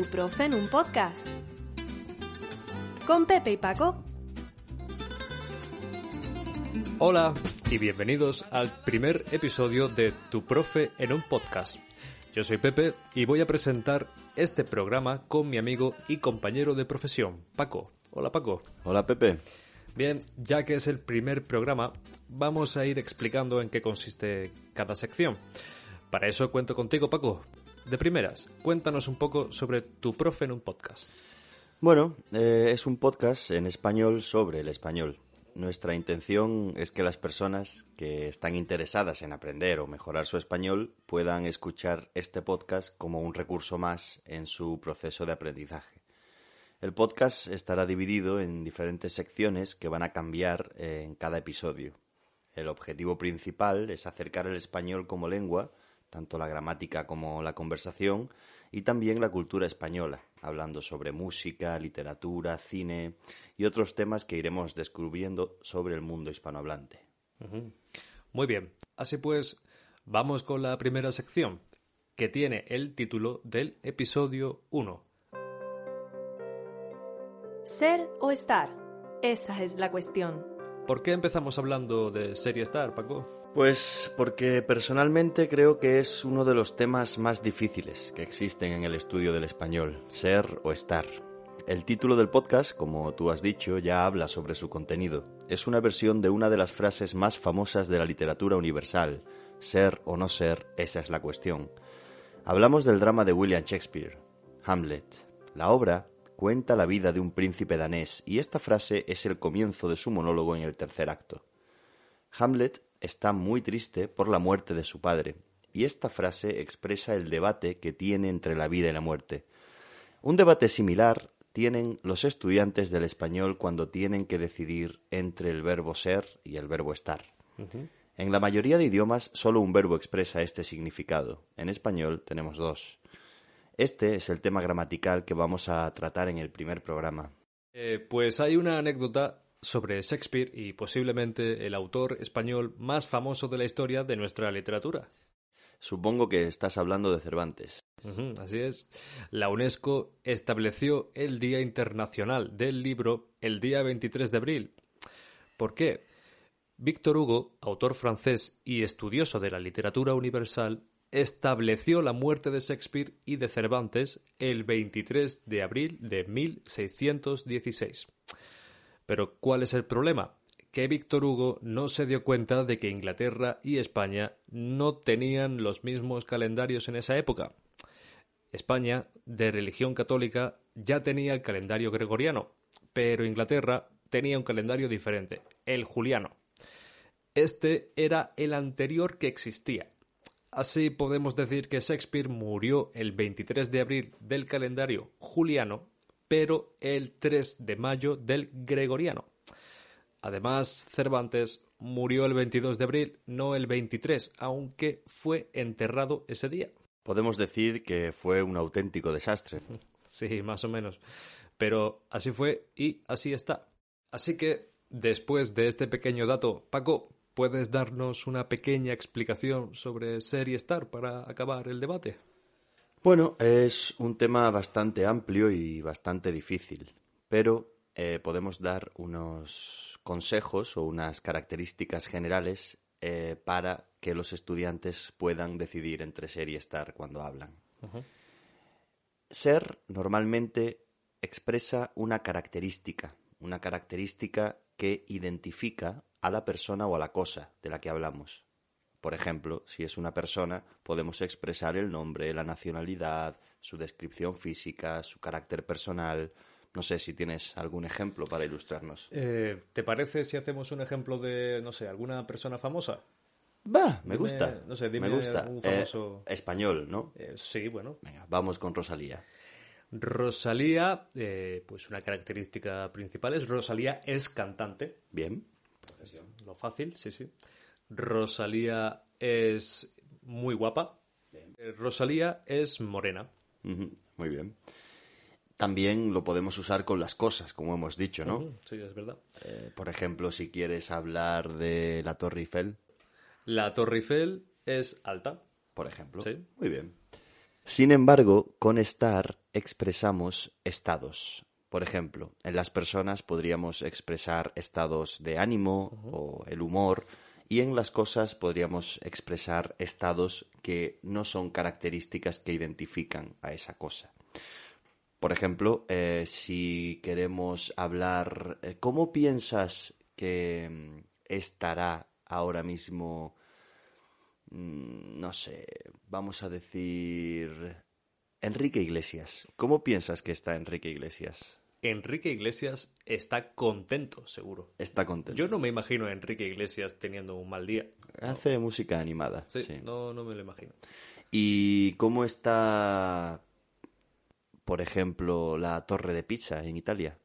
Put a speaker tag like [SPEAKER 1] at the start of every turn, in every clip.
[SPEAKER 1] Tu profe en un podcast. Con Pepe y Paco.
[SPEAKER 2] Hola y bienvenidos al primer episodio de Tu profe en un podcast. Yo soy Pepe y voy a presentar este programa con mi amigo y compañero de profesión, Paco. Hola Paco.
[SPEAKER 3] Hola Pepe.
[SPEAKER 2] Bien, ya que es el primer programa, vamos a ir explicando en qué consiste cada sección. Para eso cuento contigo, Paco. De primeras, cuéntanos un poco sobre tu profe en un podcast.
[SPEAKER 3] Bueno, eh, es un podcast en español sobre el español. Nuestra intención es que las personas que están interesadas en aprender o mejorar su español puedan escuchar este podcast como un recurso más en su proceso de aprendizaje. El podcast estará dividido en diferentes secciones que van a cambiar en cada episodio. El objetivo principal es acercar el español como lengua tanto la gramática como la conversación, y también la cultura española, hablando sobre música, literatura, cine y otros temas que iremos descubriendo sobre el mundo hispanohablante.
[SPEAKER 2] Muy bien, así pues, vamos con la primera sección, que tiene el título del episodio 1.
[SPEAKER 1] Ser o estar, esa es la cuestión.
[SPEAKER 2] ¿Por qué empezamos hablando de serie Star, Paco?
[SPEAKER 3] Pues porque personalmente creo que es uno de los temas más difíciles que existen en el estudio del español, ser o estar. El título del podcast, como tú has dicho, ya habla sobre su contenido. Es una versión de una de las frases más famosas de la literatura universal, ser o no ser, esa es la cuestión. Hablamos del drama de William Shakespeare, Hamlet. La obra cuenta la vida de un príncipe danés y esta frase es el comienzo de su monólogo en el tercer acto. Hamlet está muy triste por la muerte de su padre y esta frase expresa el debate que tiene entre la vida y la muerte. Un debate similar tienen los estudiantes del español cuando tienen que decidir entre el verbo ser y el verbo estar. En la mayoría de idiomas solo un verbo expresa este significado. En español tenemos dos. Este es el tema gramatical que vamos a tratar en el primer programa.
[SPEAKER 2] Eh, pues hay una anécdota sobre Shakespeare y posiblemente el autor español más famoso de la historia de nuestra literatura.
[SPEAKER 3] Supongo que estás hablando de Cervantes.
[SPEAKER 2] así es. La UNESCO estableció el Día Internacional del Libro el día 23 de abril. ¿Por qué? Víctor Hugo, autor francés y estudioso de la literatura universal, estableció la muerte de Shakespeare y de Cervantes el 23 de abril de 1616. Pero ¿cuál es el problema? Que Víctor Hugo no se dio cuenta de que Inglaterra y España no tenían los mismos calendarios en esa época. España, de religión católica, ya tenía el calendario gregoriano, pero Inglaterra tenía un calendario diferente, el juliano. Este era el anterior que existía, Así podemos decir que Shakespeare murió el 23 de abril del calendario juliano, pero el 3 de mayo del gregoriano. Además, Cervantes murió el 22 de abril, no el 23, aunque fue enterrado ese día.
[SPEAKER 3] Podemos decir que fue un auténtico desastre.
[SPEAKER 2] Sí, más o menos. Pero así fue y así está. Así que, después de este pequeño dato, Paco, ¿Puedes darnos una pequeña explicación sobre ser y estar para acabar el debate?
[SPEAKER 3] Bueno, es un tema bastante amplio y bastante difícil, pero eh, podemos dar unos consejos o unas características generales eh, para que los estudiantes puedan decidir entre ser y estar cuando hablan. Ser normalmente expresa una característica, una característica que identifica a la persona o a la cosa de la que hablamos. Por ejemplo, si es una persona, podemos expresar el nombre, la nacionalidad, su descripción física, su carácter personal. No sé si tienes algún ejemplo para ilustrarnos.
[SPEAKER 2] Eh, ¿Te parece si hacemos un ejemplo de, no sé, alguna persona famosa?
[SPEAKER 3] Va, me
[SPEAKER 2] Dime,
[SPEAKER 3] gusta.
[SPEAKER 2] no sé, dime
[SPEAKER 3] me gusta.
[SPEAKER 2] un
[SPEAKER 3] Eh,
[SPEAKER 2] famoso-
[SPEAKER 3] español, ¿no?
[SPEAKER 2] Eh, sí, bueno.
[SPEAKER 3] Venga, vamos con Rosalía.
[SPEAKER 2] Rosalía, eh, pues una característica principal es Rosalía es cantante.
[SPEAKER 3] Bien.
[SPEAKER 2] Lo fácil, sí, sí. Rosalía es muy guapa. Eh, Rosalía es morena.
[SPEAKER 3] Muy bien. También lo podemos usar con las cosas, como hemos dicho, ¿no?
[SPEAKER 2] Sí, es verdad.
[SPEAKER 3] Eh, por ejemplo, si quieres hablar de la Torre Eiffel,
[SPEAKER 2] La Torre Eiffel es alta.
[SPEAKER 3] por ejemplo.
[SPEAKER 2] Sí.
[SPEAKER 3] Muy bien. Sin embargo, con estar expresamos estados. Por ejemplo, en las personas podríamos expresar estados de ánimo o el humor y en las cosas podríamos expresar estados que no son características que identifican a esa cosa. Por ejemplo, eh, si queremos hablar, eh, ¿cómo piensas que mm, estará ahora mismo, mm, no sé, vamos a decir, Enrique Iglesias? ¿Cómo piensas que está Enrique Iglesias?
[SPEAKER 2] Enrique Iglesias está contento, seguro.
[SPEAKER 3] Está contento.
[SPEAKER 2] Yo no me imagino a Enrique Iglesias teniendo un mal día.
[SPEAKER 3] Hace música animada.
[SPEAKER 2] Sí,
[SPEAKER 3] sí.
[SPEAKER 2] No, no me lo imagino.
[SPEAKER 3] ¿Y cómo está, por ejemplo, la torre de pizza en Italia?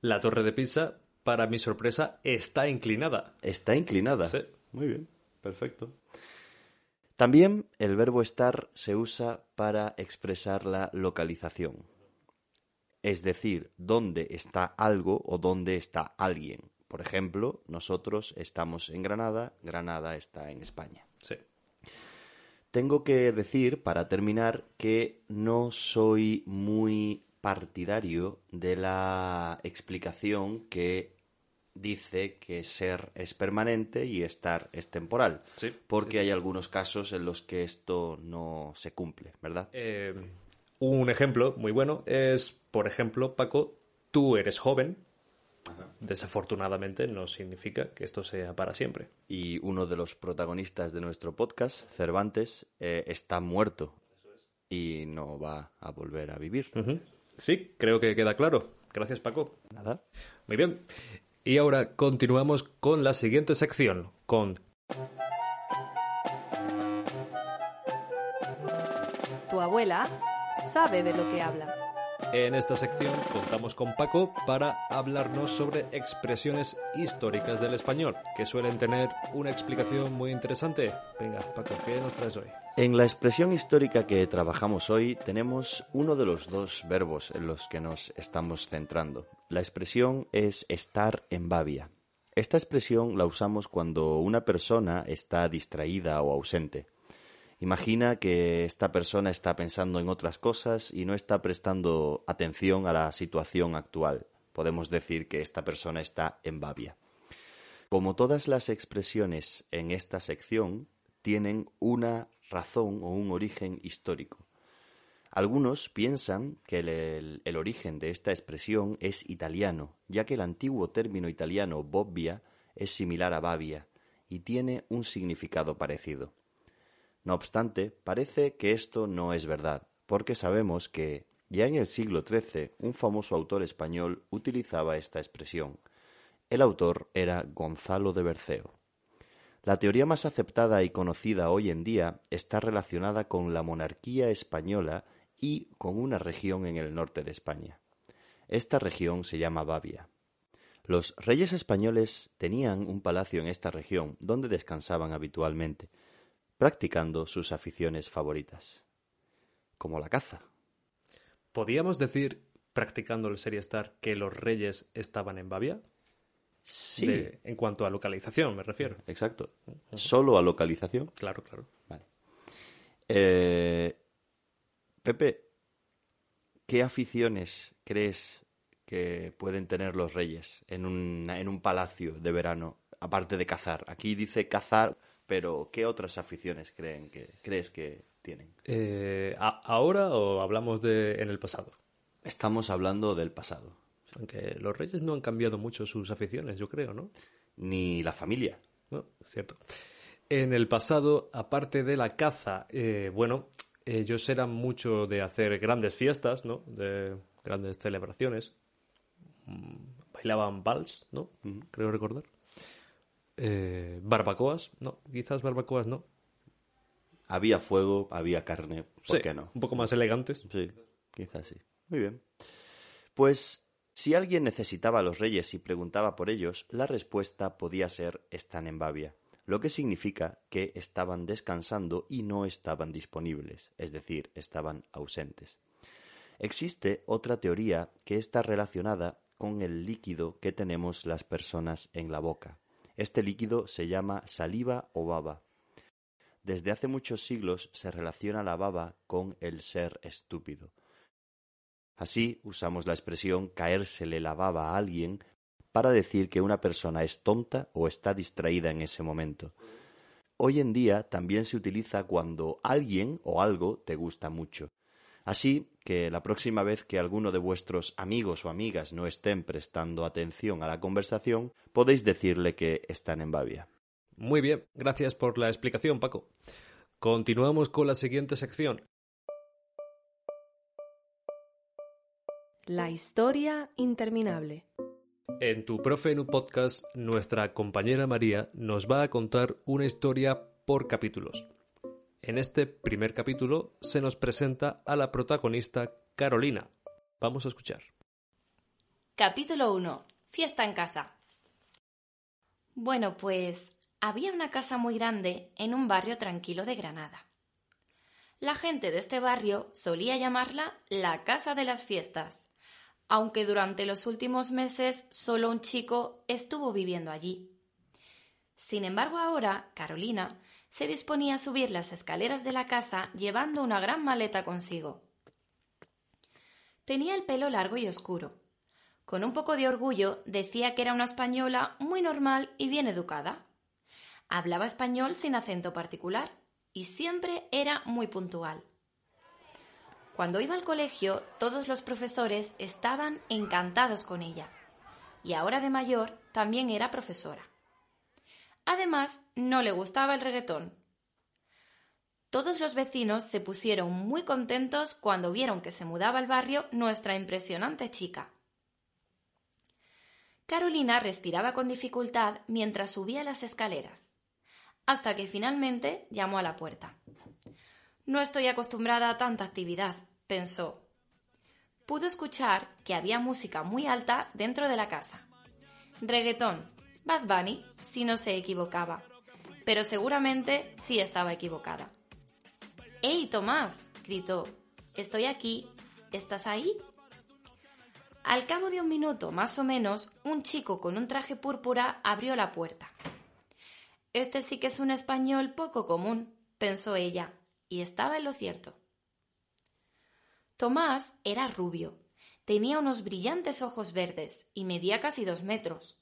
[SPEAKER 2] La torre de Pisa, para mi sorpresa, está inclinada.
[SPEAKER 3] Está inclinada.
[SPEAKER 2] Sí.
[SPEAKER 3] Muy bien, perfecto. También el verbo estar se usa para expresar la localización. Es decir, dónde está algo o dónde está alguien. Por ejemplo, nosotros estamos en Granada, Granada está en España.
[SPEAKER 2] Sí.
[SPEAKER 3] Tengo que decir, para terminar, que no soy muy partidario de la explicación que dice que ser es permanente y estar es temporal.
[SPEAKER 2] Sí,
[SPEAKER 3] Porque hay algunos casos en los que esto no se cumple, ¿verdad?
[SPEAKER 2] Eh, un ejemplo muy bueno es, por ejemplo, Paco, tú eres joven. Desafortunadamente no significa que esto sea para siempre.
[SPEAKER 3] Y uno de los protagonistas de nuestro podcast, Cervantes, eh, está muerto y no va a volver a vivir.
[SPEAKER 2] Sí, creo que queda claro. Gracias, Paco.
[SPEAKER 3] Nada.
[SPEAKER 2] Muy bien. Y ahora continuamos con la siguiente sección, con
[SPEAKER 1] Tu abuela sabe de lo que habla.
[SPEAKER 2] En esta sección contamos con Paco para hablarnos sobre expresiones históricas del español, que suelen tener una explicación muy interesante. Venga, Paco, ¿qué nos traes hoy?
[SPEAKER 3] En la expresión histórica que trabajamos hoy tenemos uno de los dos verbos en los que nos estamos centrando. La expresión es estar en babia. Esta expresión la usamos cuando una persona está distraída o ausente. Imagina que esta persona está pensando en otras cosas y no está prestando atención a la situación actual. Podemos decir que esta persona está en babia. Como todas las expresiones en esta sección, tienen una razón o un origen histórico. Algunos piensan que el, origen de esta expresión es italiano, ya que el antiguo término italiano bobbia es similar a babia y tiene un significado parecido. No obstante, parece que esto no es verdad, porque sabemos que ya en el siglo XIII un famoso autor español utilizaba esta expresión. El autor era Gonzalo de Berceo. La teoría más aceptada y conocida hoy en día está relacionada con la monarquía española y con una región en el norte de España. Esta región se llama Babia. Los reyes españoles tenían un palacio en esta región donde descansaban habitualmente, practicando sus aficiones favoritas, como la caza.
[SPEAKER 2] ¿Podíamos decir, practicando el Serie Star, que los reyes estaban en Babia?
[SPEAKER 3] Sí,
[SPEAKER 2] De- en cuanto a localización, me refiero.
[SPEAKER 3] exacto. Solo a localización.
[SPEAKER 2] Claro, claro.
[SPEAKER 3] Vale. Eh, Pepe, ¿qué aficiones crees que pueden tener los reyes en un, en un palacio de verano, aparte de cazar? Aquí dice cazar, pero ¿qué otras aficiones creen que, crees que tienen?
[SPEAKER 2] Eh, ¿a- ¿Ahora o hablamos de en el pasado?
[SPEAKER 3] Estamos hablando del pasado.
[SPEAKER 2] Aunque los reyes no han cambiado mucho sus aficiones, yo creo, ¿no?
[SPEAKER 3] Ni la familia.
[SPEAKER 2] No, cierto. En el pasado, aparte de la caza, eh, bueno, Ellos eran mucho de hacer grandes fiestas, ¿no? De grandes celebraciones. Mm, Bailaban vals, ¿no? Creo recordar. Eh, barbacoas, no, quizás barbacoas no.
[SPEAKER 3] Había fuego, había carne, ¿por
[SPEAKER 2] Sí,
[SPEAKER 3] qué no?
[SPEAKER 2] Un poco más elegantes.
[SPEAKER 3] Sí, quizás sí. Muy bien. Pues si alguien necesitaba a los reyes y preguntaba por ellos, la respuesta podía ser están en Babia, lo que significa que estaban descansando y no estaban disponibles, es decir, estaban ausentes. Existe otra teoría que está relacionada con el líquido que tenemos las personas en la boca. Este líquido se llama saliva o baba. Desde hace muchos siglos se relaciona la baba con el ser estúpido. Así usamos la expresión caérsele la baba a alguien para decir que una persona es tonta o está distraída en ese momento. Hoy en día también se utiliza cuando alguien o algo te gusta mucho. Así que la próxima vez que alguno de vuestros amigos o amigas no estén prestando atención a la conversación, podéis decirle que están en Babia.
[SPEAKER 2] Muy bien, gracias por la explicación, Paco. Continuamos con la siguiente sección.
[SPEAKER 1] La historia interminable.
[SPEAKER 2] En tu Profe en un podcast, nuestra compañera María nos va a contar una historia por capítulos. En este primer capítulo se nos presenta a la protagonista Carolina. Vamos a escuchar.
[SPEAKER 4] Capítulo 1. Fiesta en casa. Bueno, pues había una casa muy grande en un barrio tranquilo de Granada. La gente de este barrio solía llamarla la Casa de las Fiestas, aunque durante los últimos meses solo un chico estuvo viviendo allí. Sin embargo, ahora Carolina se disponía a subir las escaleras de la casa llevando una gran maleta consigo. Tenía el pelo largo y oscuro. Con un poco de orgullo decía que era una española muy normal y bien educada. Hablaba español sin acento particular y siempre era muy puntual. Cuando iba al colegio, todos los profesores estaban encantados con ella. Y ahora de mayor también era profesora. Además, no le gustaba el reggaetón. Todos los vecinos se pusieron muy contentos cuando vieron que se mudaba al barrio nuestra impresionante chica. Carolina respiraba con dificultad mientras subía las escaleras, hasta que finalmente llamó a la puerta. No estoy acostumbrada a tanta actividad, pensó. Pudo escuchar que había música muy alta dentro de la casa. Reggaetón, Bad Bunny, si no se equivocaba. Pero seguramente sí estaba equivocada. ¡Ey, Tomás! gritó. Estoy aquí. ¿Estás ahí? Al cabo de un minuto, más o menos, un chico con un traje púrpura abrió la puerta. Este sí que es un español poco común, pensó ella, y estaba en lo cierto. Tomás era rubio, tenía unos brillantes ojos verdes y medía casi dos metros.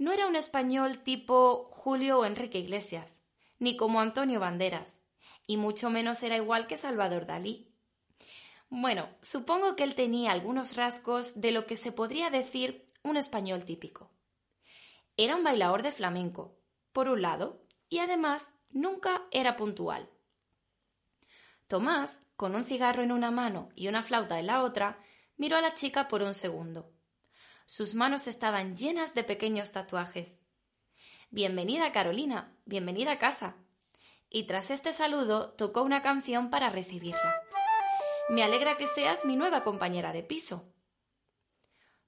[SPEAKER 4] No era un español tipo Julio o Enrique Iglesias, ni como Antonio Banderas, y mucho menos era igual que Salvador Dalí. Bueno, supongo que él tenía algunos rasgos de lo que se podría decir un español típico. Era un bailador de flamenco, por un lado, y además nunca era puntual. Tomás, con un cigarro en una mano y una flauta en la otra, miró a la chica por un segundo. Sus manos estaban llenas de pequeños tatuajes. Bienvenida, Carolina, bienvenida a casa. Y tras este saludo tocó una canción para recibirla. Me alegra que seas mi nueva compañera de piso.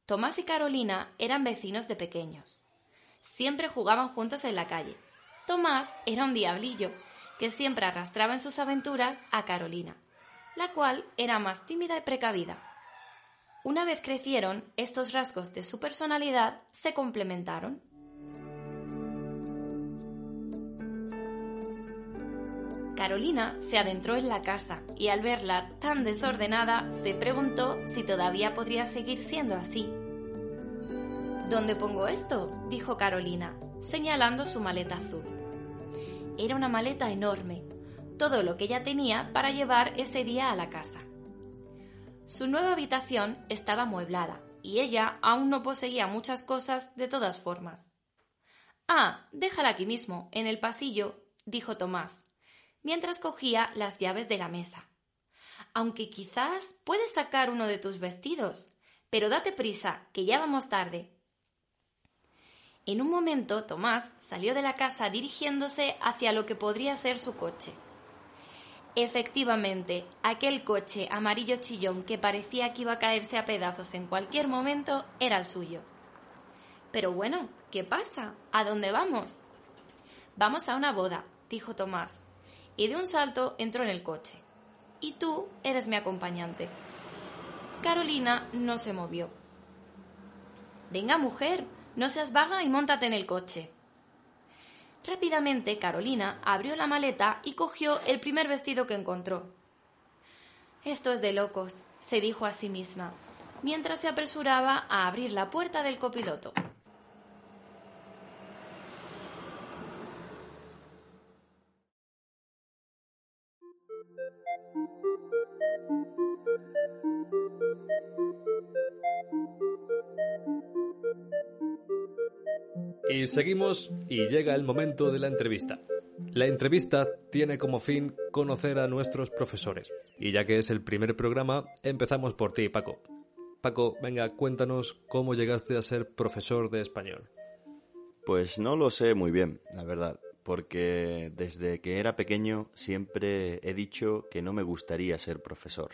[SPEAKER 4] Tomás y Carolina eran vecinos de pequeños. Siempre jugaban juntos en la calle. Tomás era un diablillo que siempre arrastraba en sus aventuras a Carolina, la cual era más tímida y precavida. Una vez crecieron, estos rasgos de su personalidad se complementaron. Carolina se adentró en la casa y al verla tan desordenada se preguntó si todavía podría seguir siendo así. ¿Dónde pongo esto? dijo Carolina, señalando su maleta azul. Era una maleta enorme, todo lo que ella tenía para llevar ese día a la casa. Su nueva habitación estaba amueblada y ella aún no poseía muchas cosas de todas formas. Ah, déjala aquí mismo, en el pasillo, dijo Tomás, mientras cogía las llaves de la mesa. Aunque quizás puedes sacar uno de tus vestidos, pero date prisa, que ya vamos tarde. En un momento, Tomás salió de la casa dirigiéndose hacia lo que podría ser su coche. Efectivamente, aquel coche amarillo chillón que parecía que iba a caerse a pedazos en cualquier momento era el suyo. Pero bueno, ¿qué pasa? ¿A dónde vamos? Vamos a una boda, dijo Tomás, y de un salto entró en el coche. Y tú eres mi acompañante. Carolina no se movió. Venga, mujer, no seas vaga y móntate en el coche. Rápidamente Carolina abrió la maleta y cogió el primer vestido que encontró. Esto es de locos, se dijo a sí misma, mientras se apresuraba a abrir la puerta del copiloto.
[SPEAKER 2] Y seguimos y llega el momento de la entrevista. La entrevista tiene como fin conocer a nuestros profesores. Y ya que es el primer programa, empezamos por ti, Paco. Paco, venga, cuéntanos cómo llegaste a ser profesor de español.
[SPEAKER 3] Pues no lo sé muy bien, la verdad, porque desde que era pequeño siempre he dicho que no me gustaría ser profesor.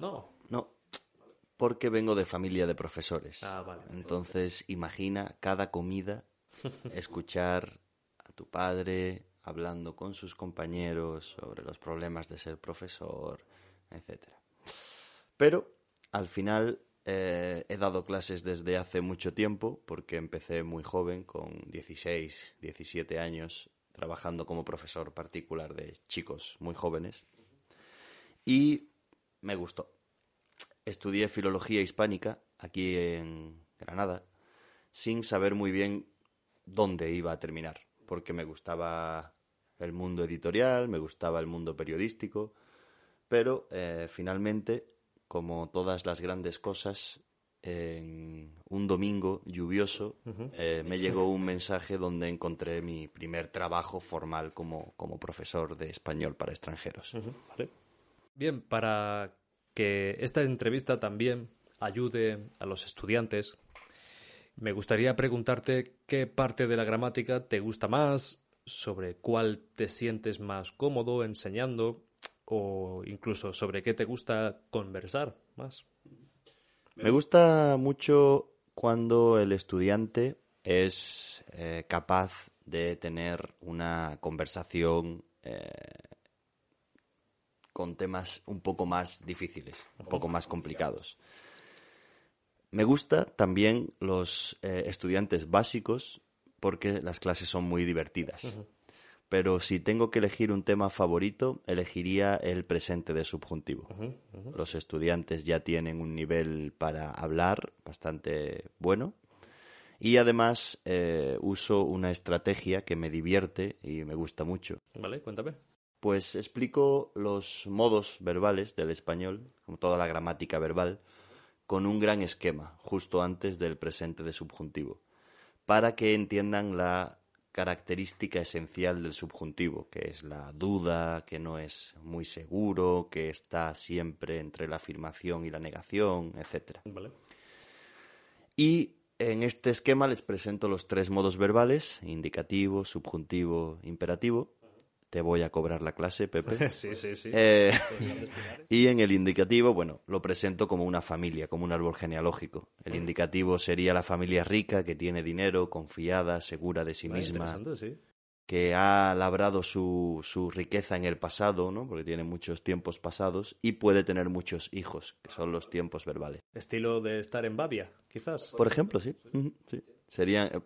[SPEAKER 2] No.
[SPEAKER 3] No, porque vengo de familia de profesores.
[SPEAKER 2] Ah, vale.
[SPEAKER 3] Entonces, imagina cada comida escuchar a tu padre hablando con sus compañeros sobre los problemas de ser profesor, etcétera. Pero al final eh, he dado clases desde hace mucho tiempo porque empecé muy joven, con 16, 17 años, trabajando como profesor particular de chicos muy jóvenes. Y me gustó estudié filología hispánica aquí en Granada sin saber muy bien dónde iba a terminar, porque me gustaba el mundo editorial, me gustaba el mundo periodístico, pero eh, finalmente, como todas las grandes cosas, en un domingo lluvioso eh, me llegó un mensaje donde encontré mi primer trabajo formal como, como profesor de español para extranjeros.
[SPEAKER 2] Bien, para que esta entrevista también ayude a los estudiantes, me gustaría preguntarte qué parte de la gramática te gusta más, sobre cuál te sientes más cómodo enseñando o incluso sobre qué te gusta conversar más.
[SPEAKER 3] Me gusta mucho cuando el estudiante es eh, capaz de tener una conversación eh, con temas un poco más difíciles, un poco más complicados. Me gusta también los eh, estudiantes básicos porque las clases son muy divertidas. Pero si tengo que elegir un tema favorito, elegiría el presente de subjuntivo. Los estudiantes ya tienen un nivel para hablar bastante bueno. Y además eh, uso una estrategia que me divierte y me gusta mucho.
[SPEAKER 2] Vale, cuéntame
[SPEAKER 3] pues explico los modos verbales del español, como toda la gramática verbal, con un gran esquema, justo antes del presente de subjuntivo, para que entiendan la característica esencial del subjuntivo, que es la duda, que no es muy seguro, que está siempre entre la afirmación y la negación, etc. Y en este esquema les presento los tres modos verbales, indicativo, subjuntivo, imperativo, te voy a cobrar la clase, Pepe.
[SPEAKER 2] Sí, sí, sí.
[SPEAKER 3] Eh, y en el indicativo, bueno, lo presento como una familia, como un árbol genealógico. El indicativo sería la familia rica que tiene dinero, confiada, segura de sí misma, que ha labrado su, su riqueza en el pasado, ¿no? Porque tiene muchos tiempos pasados y puede tener muchos hijos, que son los tiempos verbales.
[SPEAKER 2] Estilo de estar en Babia, quizás.
[SPEAKER 3] Por ejemplo, sí. sí. Serían...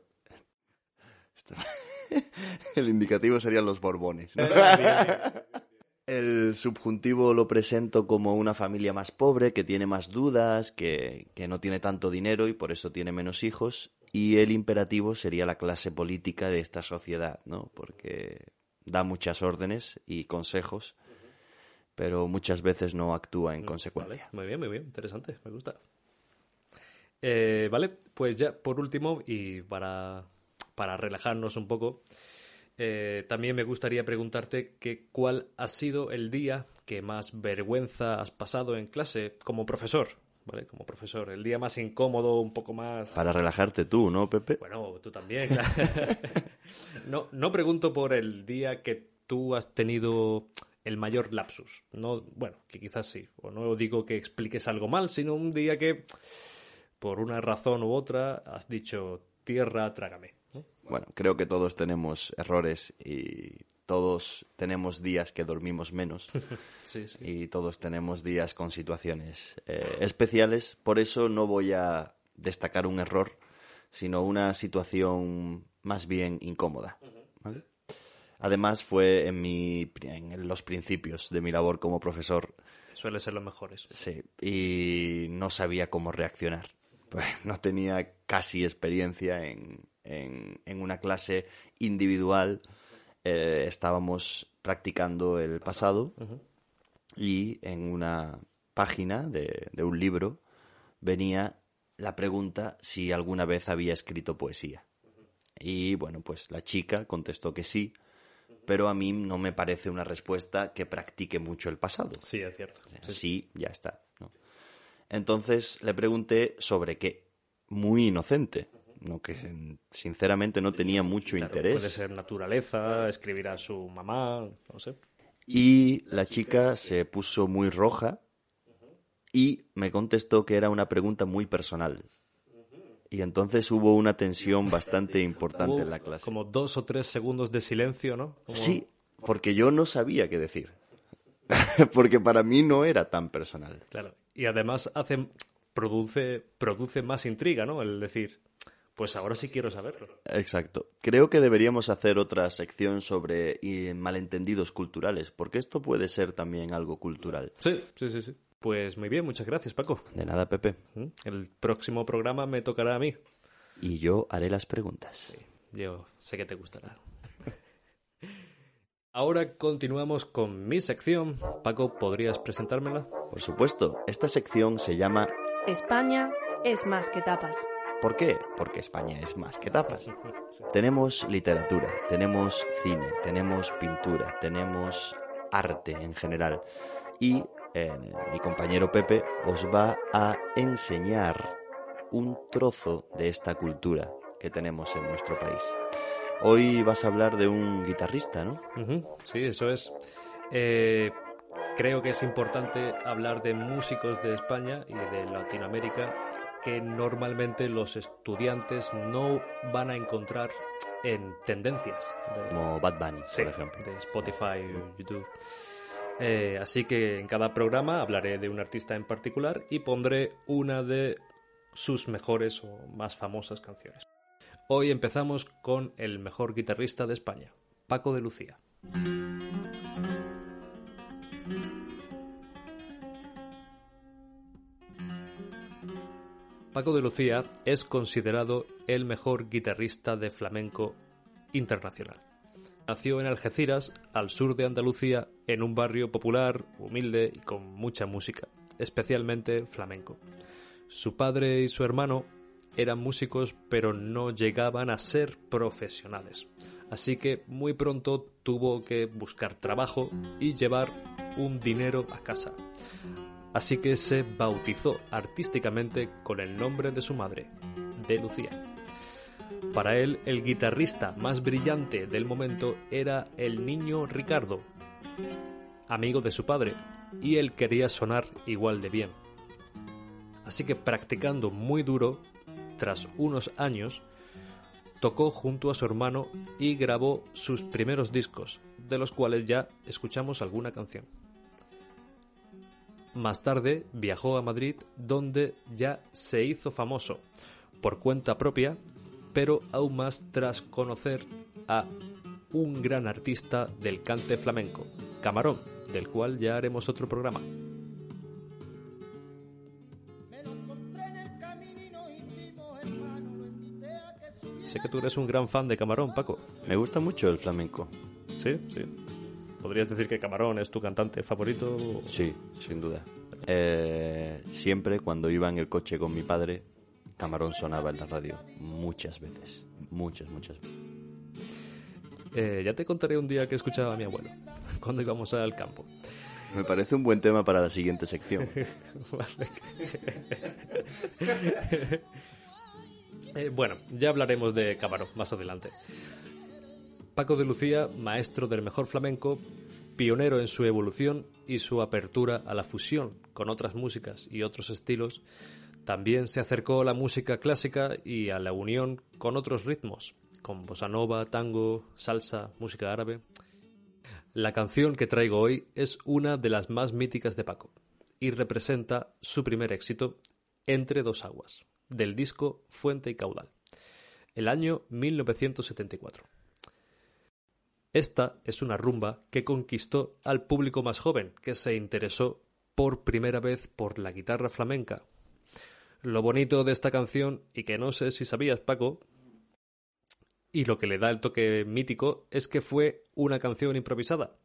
[SPEAKER 3] El indicativo serían los Borbones. El subjuntivo lo presento como una familia más pobre, que tiene más dudas, que, no tiene tanto dinero y por eso tiene menos hijos. Y el imperativo sería la clase política de esta sociedad, ¿no? Porque da muchas órdenes y consejos, pero muchas veces no actúa en consecuencia.
[SPEAKER 2] muy bien, muy bien, interesante, me gusta. Eh, vale, pues ya por último, y para para relajarnos un poco, eh, también me gustaría preguntarte que cuál ha sido el día que más vergüenza has pasado en clase como profesor, ¿vale? Como profesor, el día más incómodo, un poco más...
[SPEAKER 3] Para relajarte tú, ¿no, Pepe?
[SPEAKER 2] Bueno, tú también. claro. no, no pregunto por el día que tú has tenido el mayor lapsus. No, bueno, que quizás sí. O no digo que expliques algo mal, sino un día que, por una razón u otra, has dicho tierra, trágame. ¿No?
[SPEAKER 3] Bueno, creo que todos tenemos errores y todos tenemos días que dormimos menos
[SPEAKER 2] Sí, sí.
[SPEAKER 3] y todos tenemos días con situaciones eh, especiales. Por eso no voy a destacar un error, sino una situación más bien incómoda. ¿vale? Además, fue en, mi, en los principios de mi labor como profesor
[SPEAKER 2] Suele ser los mejores.
[SPEAKER 3] Sí, y no sabía cómo reaccionar. Pues no tenía casi experiencia en, en- en una clase individual. Eh, estábamos practicando el pasado y en una página de, de un libro venía la pregunta si alguna vez había escrito poesía. Y bueno, pues la chica contestó que sí, pero a mí no me parece una respuesta que practique mucho el pasado.
[SPEAKER 2] Sí, es cierto.
[SPEAKER 3] Sí, ya está. ¿no? Entonces le pregunté sobre qué. Muy inocente. No, que sinceramente no tenía mucho
[SPEAKER 2] Claro,
[SPEAKER 3] interés.
[SPEAKER 2] Puede ser naturaleza, escribir a su mamá, no sé.
[SPEAKER 3] Y la chica se puso muy roja y me contestó que era una pregunta muy personal. Y entonces hubo una tensión bastante importante en la clase.
[SPEAKER 2] Como dos o tres segundos de silencio, ¿no? Como-
[SPEAKER 3] Sí, porque yo no sabía qué decir. porque para mí no era tan personal.
[SPEAKER 2] Claro. Y además hace, produce, produce más intriga, ¿no? El decir, pues ahora sí quiero saberlo.
[SPEAKER 3] Exacto. Creo que deberíamos hacer otra sección sobre eh, malentendidos culturales, porque esto puede ser también algo cultural.
[SPEAKER 2] Sí, sí, sí, sí. Pues muy bien, muchas gracias, Paco.
[SPEAKER 3] De nada, Pepe.
[SPEAKER 2] ¿Mm? El próximo programa me tocará a mí.
[SPEAKER 3] Y yo haré las preguntas.
[SPEAKER 2] Yo sé que te gustará. Ahora continuamos con mi sección. Paco, ¿podrías presentármela?
[SPEAKER 3] Por supuesto, esta sección se llama
[SPEAKER 1] España es más que tapas.
[SPEAKER 3] ¿Por qué? Porque España es más que tapas. Tenemos literatura, tenemos cine, tenemos pintura, tenemos arte en general. Y eh, mi compañero Pepe os va a enseñar un trozo de esta cultura que tenemos en nuestro país. Hoy vas a hablar de un guitarrista, ¿no?
[SPEAKER 2] Sí, eso es. Eh, creo que es importante hablar de músicos de España y de Latinoamérica que normalmente los estudiantes no van a encontrar en tendencias de,
[SPEAKER 3] Como Bad Bunny,
[SPEAKER 2] Sí,
[SPEAKER 3] por ejemplo.
[SPEAKER 2] de Spotify o YouTube. Eh, así que en cada programa hablaré de un artista en particular y pondré una de sus mejores o más famosas canciones. Hoy empezamos con el mejor guitarrista de España, Paco de Lucía. Paco de Lucía es considerado el mejor guitarrista de flamenco internacional. Nació en Algeciras, al sur de Andalucía, en un barrio popular, humilde y con mucha música, especialmente flamenco. Su padre y su hermano eran músicos pero no llegaban a ser profesionales, así que muy pronto tuvo que buscar trabajo y llevar un dinero a casa. Así que se bautizó artísticamente con el nombre de su madre, de Lucía. Para él, el guitarrista más brillante del momento era el niño Ricardo, amigo de su padre, y él quería sonar igual de bien. Así que practicando muy duro, tras unos años, tocó junto a su hermano y grabó sus primeros discos, de los cuales ya escuchamos alguna canción. Más tarde viajó a Madrid donde ya se hizo famoso por cuenta propia, pero aún más tras conocer a un gran artista del cante flamenco, Camarón, del cual ya haremos otro programa. Sé que tú eres un gran fan de Camarón, Paco.
[SPEAKER 3] Me gusta mucho el flamenco.
[SPEAKER 2] Sí, sí. ¿Podrías decir que Camarón es tu cantante favorito?
[SPEAKER 3] Sí, sin duda. Eh, siempre cuando iba en el coche con mi padre, Camarón sonaba en la radio. Muchas veces. Muchas, muchas veces.
[SPEAKER 2] Eh, ya te contaré un día que escuchaba a mi abuelo, cuando íbamos al campo.
[SPEAKER 3] Me parece un buen tema para la siguiente sección.
[SPEAKER 2] Eh, bueno, ya hablaremos de Cámaro más adelante. Paco de Lucía, maestro del mejor flamenco, pionero en su evolución y su apertura a la fusión con otras músicas y otros estilos, también se acercó a la música clásica y a la unión con otros ritmos, con bossa nova, tango, salsa, música árabe. La canción que traigo hoy es una de las más míticas de Paco y representa su primer éxito, Entre dos aguas, del disco Fuente y Caudal, el año 1974. Esta es una rumba que conquistó al público más joven, que se interesó por primera vez por la guitarra flamenca. Lo bonito de esta canción, y que no sé si sabías, Paco, y lo que le da el toque mítico, es que fue una canción improvisada.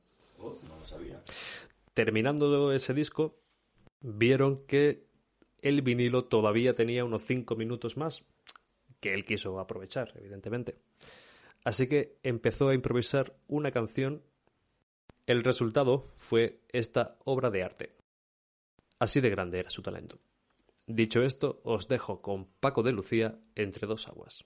[SPEAKER 2] Terminando ese disco, vieron que el vinilo todavía tenía unos 5 minutos más, que él quiso aprovechar, evidentemente. Así que empezó a improvisar una canción. El resultado fue esta obra de arte. Así de grande era su talento. Dicho esto, os dejo con Paco de Lucía entre dos aguas.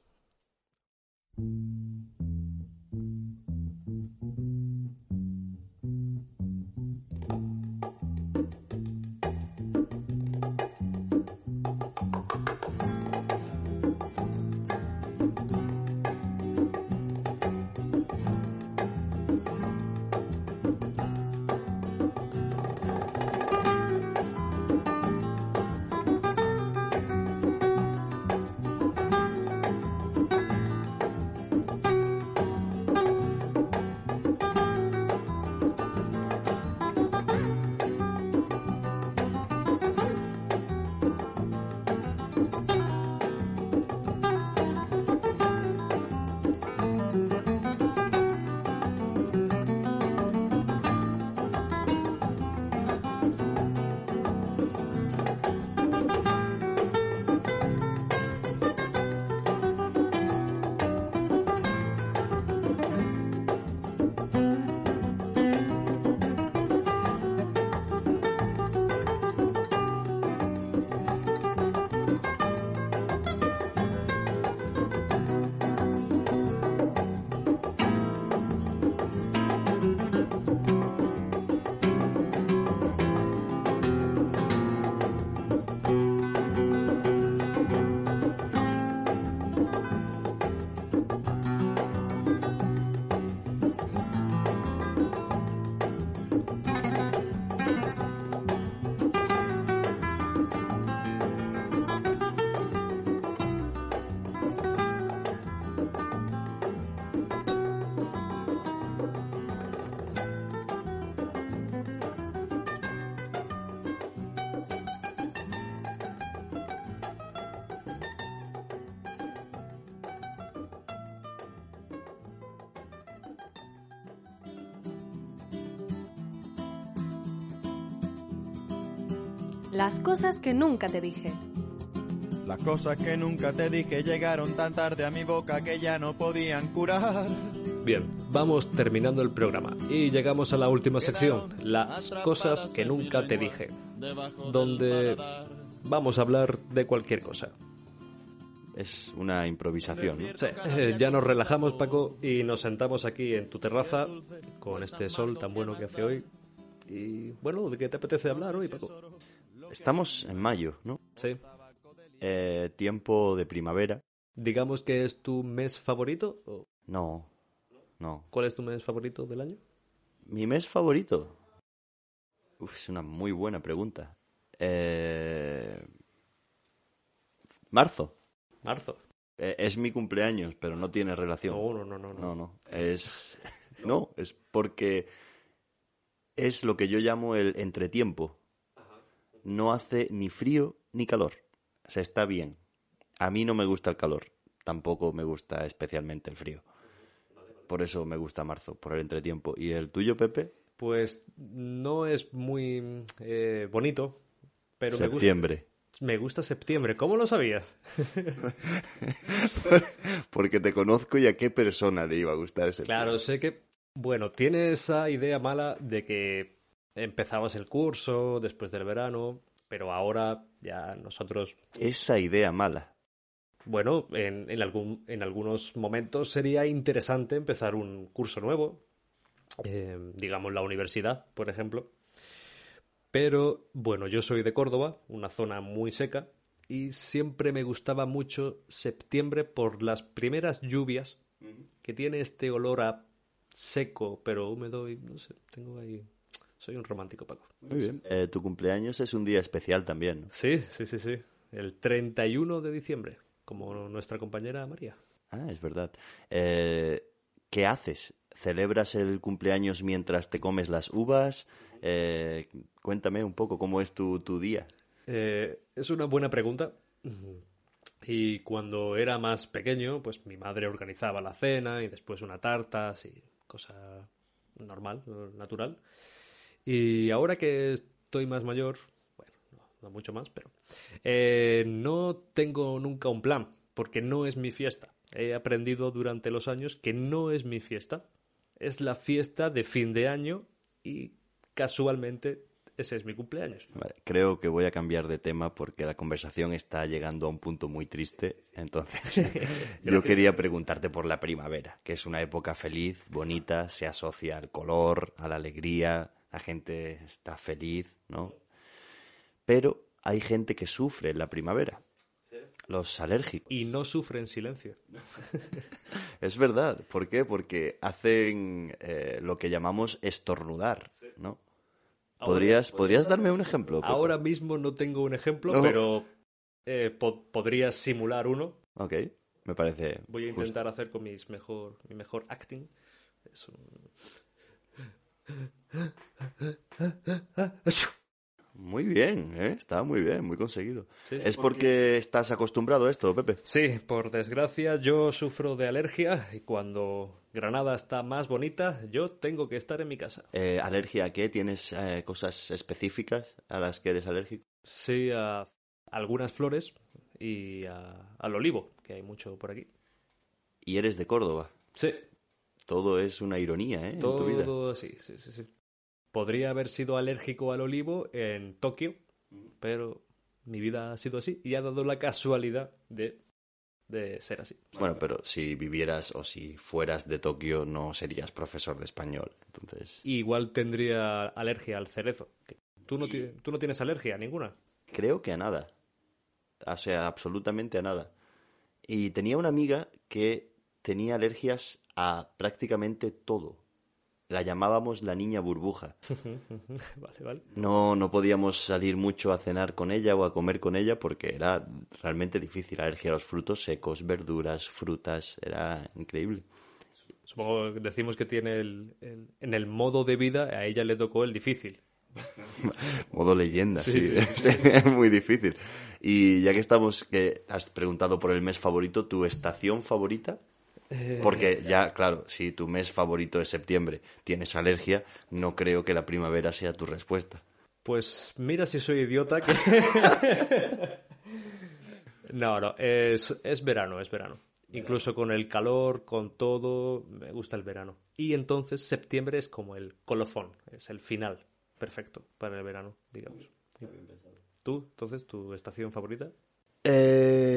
[SPEAKER 1] Las cosas que nunca te dije.
[SPEAKER 5] Las cosas que nunca te dije llegaron tan tarde a mi boca que ya no podían curar.
[SPEAKER 2] Bien, vamos terminando el programa y llegamos a la última sección, las cosas que nunca te dije, donde vamos a hablar de cualquier cosa.
[SPEAKER 3] Es una improvisación, ¿no?
[SPEAKER 2] Sí, eh, ya nos relajamos, Paco, y nos sentamos aquí en tu terraza con este sol tan bueno que hace hoy. Y bueno, ¿de qué te apetece hablar hoy, Paco?
[SPEAKER 3] Estamos en mayo, ¿no?
[SPEAKER 2] Sí.
[SPEAKER 3] Eh, tiempo de primavera.
[SPEAKER 2] Digamos que es tu mes favorito. ¿o
[SPEAKER 3] No, no.
[SPEAKER 2] ¿Cuál es tu mes favorito del año?
[SPEAKER 3] ¿Mi mes favorito? Uf, es una muy buena pregunta. Eh... Marzo.
[SPEAKER 2] Marzo.
[SPEAKER 3] Eh, es mi cumpleaños, pero no tiene relación.
[SPEAKER 2] No, no, no, no. no.
[SPEAKER 3] No, no. Es. No, es porque es lo que yo llamo el entretiempo. No hace ni frío ni calor. O sea, está bien. A mí no me gusta el calor. Tampoco me gusta especialmente el frío. Por eso me gusta marzo, por el entretiempo. ¿Y el tuyo, Pepe?
[SPEAKER 2] Pues no es muy eh, bonito, pero me gusta.
[SPEAKER 3] Septiembre.
[SPEAKER 2] me gusta septiembre. ¿Cómo lo sabías?
[SPEAKER 3] Porque te conozco y a qué persona le iba a gustar ese
[SPEAKER 2] Claro, sé que, bueno, tiene esa idea mala de que empezabas el curso después del verano, pero ahora ya nosotros...
[SPEAKER 3] Esa idea mala.
[SPEAKER 2] Bueno, en, en, algún, en algunos momentos sería interesante empezar un curso nuevo, eh, digamos la universidad, por ejemplo. Pero bueno, yo soy de Córdoba, una zona muy seca, y siempre me gustaba mucho septiembre por las primeras lluvias, que tiene este olor a seco pero húmedo y no sé, tengo ahí... Soy un romántico, Paco.
[SPEAKER 3] Muy bien. Eh, tu cumpleaños es un día especial también, ¿no?
[SPEAKER 2] Sí, sí, sí, sí. El 31 de diciembre, como nuestra compañera María.
[SPEAKER 3] Ah, es verdad. Eh, ¿Qué haces? ¿Celebras el cumpleaños mientras te comes las uvas? Eh, cuéntame un poco cómo es tu, tu día.
[SPEAKER 2] Eh, es una buena pregunta. Y cuando era más pequeño, pues mi madre organizaba la cena y después una tarta, así, cosa normal, natural. Y ahora que estoy más mayor, bueno, no, no mucho más, pero eh, no tengo nunca un plan, porque no es mi fiesta. He aprendido durante los años que no es mi fiesta. Es la fiesta de fin de año y casualmente ese es mi cumpleaños.
[SPEAKER 3] Vale, creo que voy a cambiar de tema porque la conversación está llegando a un punto muy triste. Entonces, yo quería preguntarte por la primavera, que es una época feliz, bonita, se asocia al color, a la alegría, la gente está feliz, ¿no? Pero hay gente que sufre en la primavera. Los alérgicos.
[SPEAKER 2] Y no sufre en silencio.
[SPEAKER 3] es verdad. ¿Por qué? Porque hacen eh, lo que llamamos estornudar, ¿no? ¿Podrías, ¿Podrías darme un ejemplo? Pepe?
[SPEAKER 2] Ahora mismo no tengo un ejemplo,
[SPEAKER 3] No.
[SPEAKER 2] pero eh, po- podrías simular uno.
[SPEAKER 3] Ok, me parece.
[SPEAKER 2] Voy a
[SPEAKER 3] justo.
[SPEAKER 2] intentar hacer con mis mejor, mi mejor acting. Es un-
[SPEAKER 3] Muy bien, ¿eh? Está muy bien, muy conseguido.
[SPEAKER 2] Sí.
[SPEAKER 3] ¿Es porque estás acostumbrado a esto, Pepe?
[SPEAKER 2] Sí, por desgracia yo sufro de alergia y cuando Granada está más bonita, yo tengo que estar en mi casa.
[SPEAKER 3] Eh, ¿Alergia a qué? ¿Tienes eh, cosas específicas a las que eres alérgico?
[SPEAKER 2] Sí, a algunas flores y a- al olivo, que hay mucho por aquí.
[SPEAKER 3] Y eres de Córdoba.
[SPEAKER 2] Sí,
[SPEAKER 3] Todo es una ironía, ¿eh? En tu vida.
[SPEAKER 2] todo sí, sí, sí, sí. Podría haber sido alérgico al olivo en Tokio, pero mi vida ha sido así y ha dado la casualidad de, de ser así.
[SPEAKER 3] Bueno, pero si vivieras o si fueras de Tokio no serías profesor de español. Entonces,
[SPEAKER 2] Igual tendría alergia al cerezo. ¿Tú no, ¿Tú no tienes alergia ninguna?
[SPEAKER 3] creo que a nada. O sea, absolutamente a nada. Y tenía una amiga que tenía alergias a prácticamente todo. La llamábamos la niña burbuja.
[SPEAKER 2] vale, vale.
[SPEAKER 3] No, no podíamos salir mucho a cenar con ella o a comer con ella porque era realmente difícil. Alergia a los frutos secos, verduras, frutas. Era increíble.
[SPEAKER 2] Supongo que decimos que tiene el, el- en el modo de vida, a ella le tocó el difícil.
[SPEAKER 3] Modo leyenda, sí.
[SPEAKER 2] Sí,
[SPEAKER 3] Es muy difícil. Y ya que estamos, que has preguntado por el mes favorito, ¿tu estación favorita? Porque ya, claro, si tu mes favorito es septiembre, tienes alergia, no creo que la primavera sea tu respuesta.
[SPEAKER 2] Pues mira si soy idiota que... no, no, es, es verano, es verano. Incluso con el calor, con todo, me gusta el verano. Y entonces septiembre es como el colofón, es el final perfecto para el verano, digamos. ¿Tú, entonces, tu estación favorita?
[SPEAKER 3] Eh,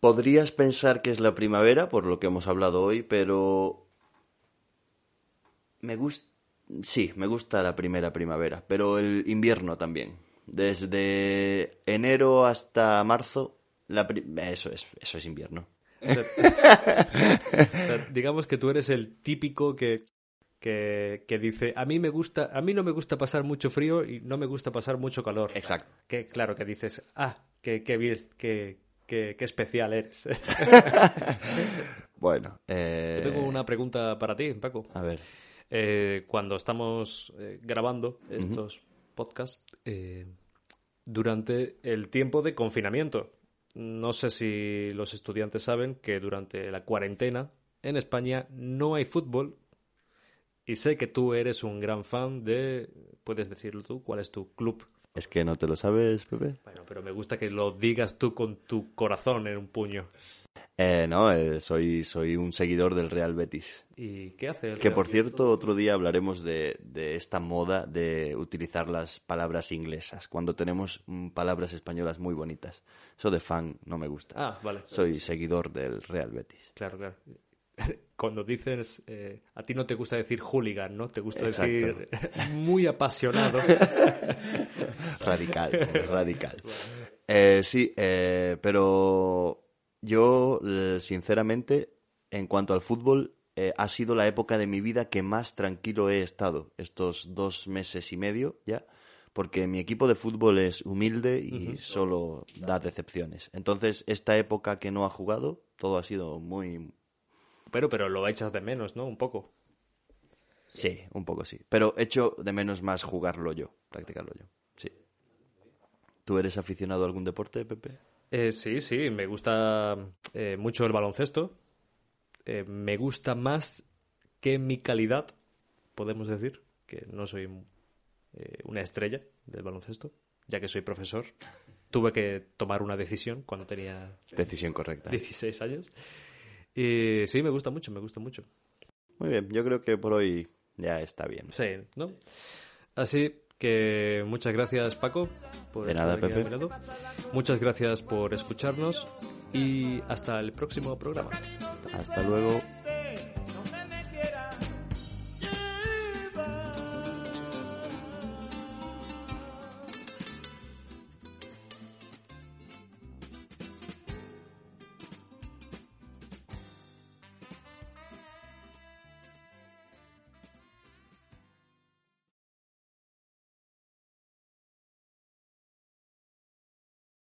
[SPEAKER 3] podrías pensar que es la primavera, por lo que hemos hablado hoy, pero me gusta, sí, me gusta la primera primavera, pero el invierno también. Desde enero hasta marzo, la pri- eso es, eso es invierno.
[SPEAKER 2] O sea, o sea, digamos que tú eres el típico que, que, que dice, a mí me gusta, a mí no me gusta pasar mucho frío y no me gusta pasar mucho calor.
[SPEAKER 3] Exacto.
[SPEAKER 2] Que claro, que dices, ah, qué, qué bien, qué, especial eres.
[SPEAKER 3] Bueno, eh,
[SPEAKER 2] Yo tengo una pregunta para ti, Paco.
[SPEAKER 3] a ver,
[SPEAKER 2] Eh, cuando estamos eh, grabando estos podcasts, durante el tiempo de confinamiento, no sé si los estudiantes saben que durante la cuarentena en España no hay fútbol y sé que tú eres un gran fan de, puedes decirlo tú, ¿cuál es tu club?
[SPEAKER 3] Es que no te lo sabes, Pepe.
[SPEAKER 2] Bueno, pero me gusta que lo digas tú con tu corazón en un puño.
[SPEAKER 3] Eh, no, eh, soy, soy un seguidor del Real Betis.
[SPEAKER 2] ¿Y qué hace? el
[SPEAKER 3] Que
[SPEAKER 2] Real
[SPEAKER 3] por cierto, otro día hablaremos de, de esta moda de utilizar las palabras inglesas cuando tenemos mm, palabras españolas muy bonitas. Eso de fan no me gusta.
[SPEAKER 2] Ah, vale.
[SPEAKER 3] Soy seguidor del Real Betis.
[SPEAKER 2] Claro, claro. Cuando dices, eh, a ti no te gusta decir hooligan, ¿no? Te gusta
[SPEAKER 3] Exacto.
[SPEAKER 2] decir muy apasionado.
[SPEAKER 3] Radical, radical. Eh, sí, eh, pero yo, eh, sinceramente, en cuanto al fútbol, eh, ha sido la época de mi vida que más tranquilo he estado estos dos meses y medio ya, porque mi equipo de fútbol es humilde y solo da decepciones. Entonces, esta época que no ha jugado, todo ha sido muy...
[SPEAKER 2] Pero, pero lo echas de menos, ¿no? Un poco.
[SPEAKER 3] Sí, un poco sí. Pero echo de menos más jugarlo yo, practicarlo yo. Sí. ¿Tú eres aficionado a algún deporte, Pepe?
[SPEAKER 2] Eh, sí, sí, me gusta eh, mucho el baloncesto. Eh, me gusta más que mi calidad, podemos decir, que no soy eh, una estrella del baloncesto, ya que soy profesor. Tuve que tomar una decisión cuando tenía
[SPEAKER 3] Decisión correcta.
[SPEAKER 2] 16 años. Y sí, me gusta mucho, me gusta mucho.
[SPEAKER 3] Muy bien, yo creo que por hoy ya está bien.
[SPEAKER 2] Sí, ¿no? Así que muchas gracias, Paco, por
[SPEAKER 3] De nada, Pepe.
[SPEAKER 2] Muchas gracias por escucharnos y hasta el próximo programa.
[SPEAKER 3] Hasta luego.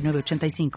[SPEAKER 6] 906985.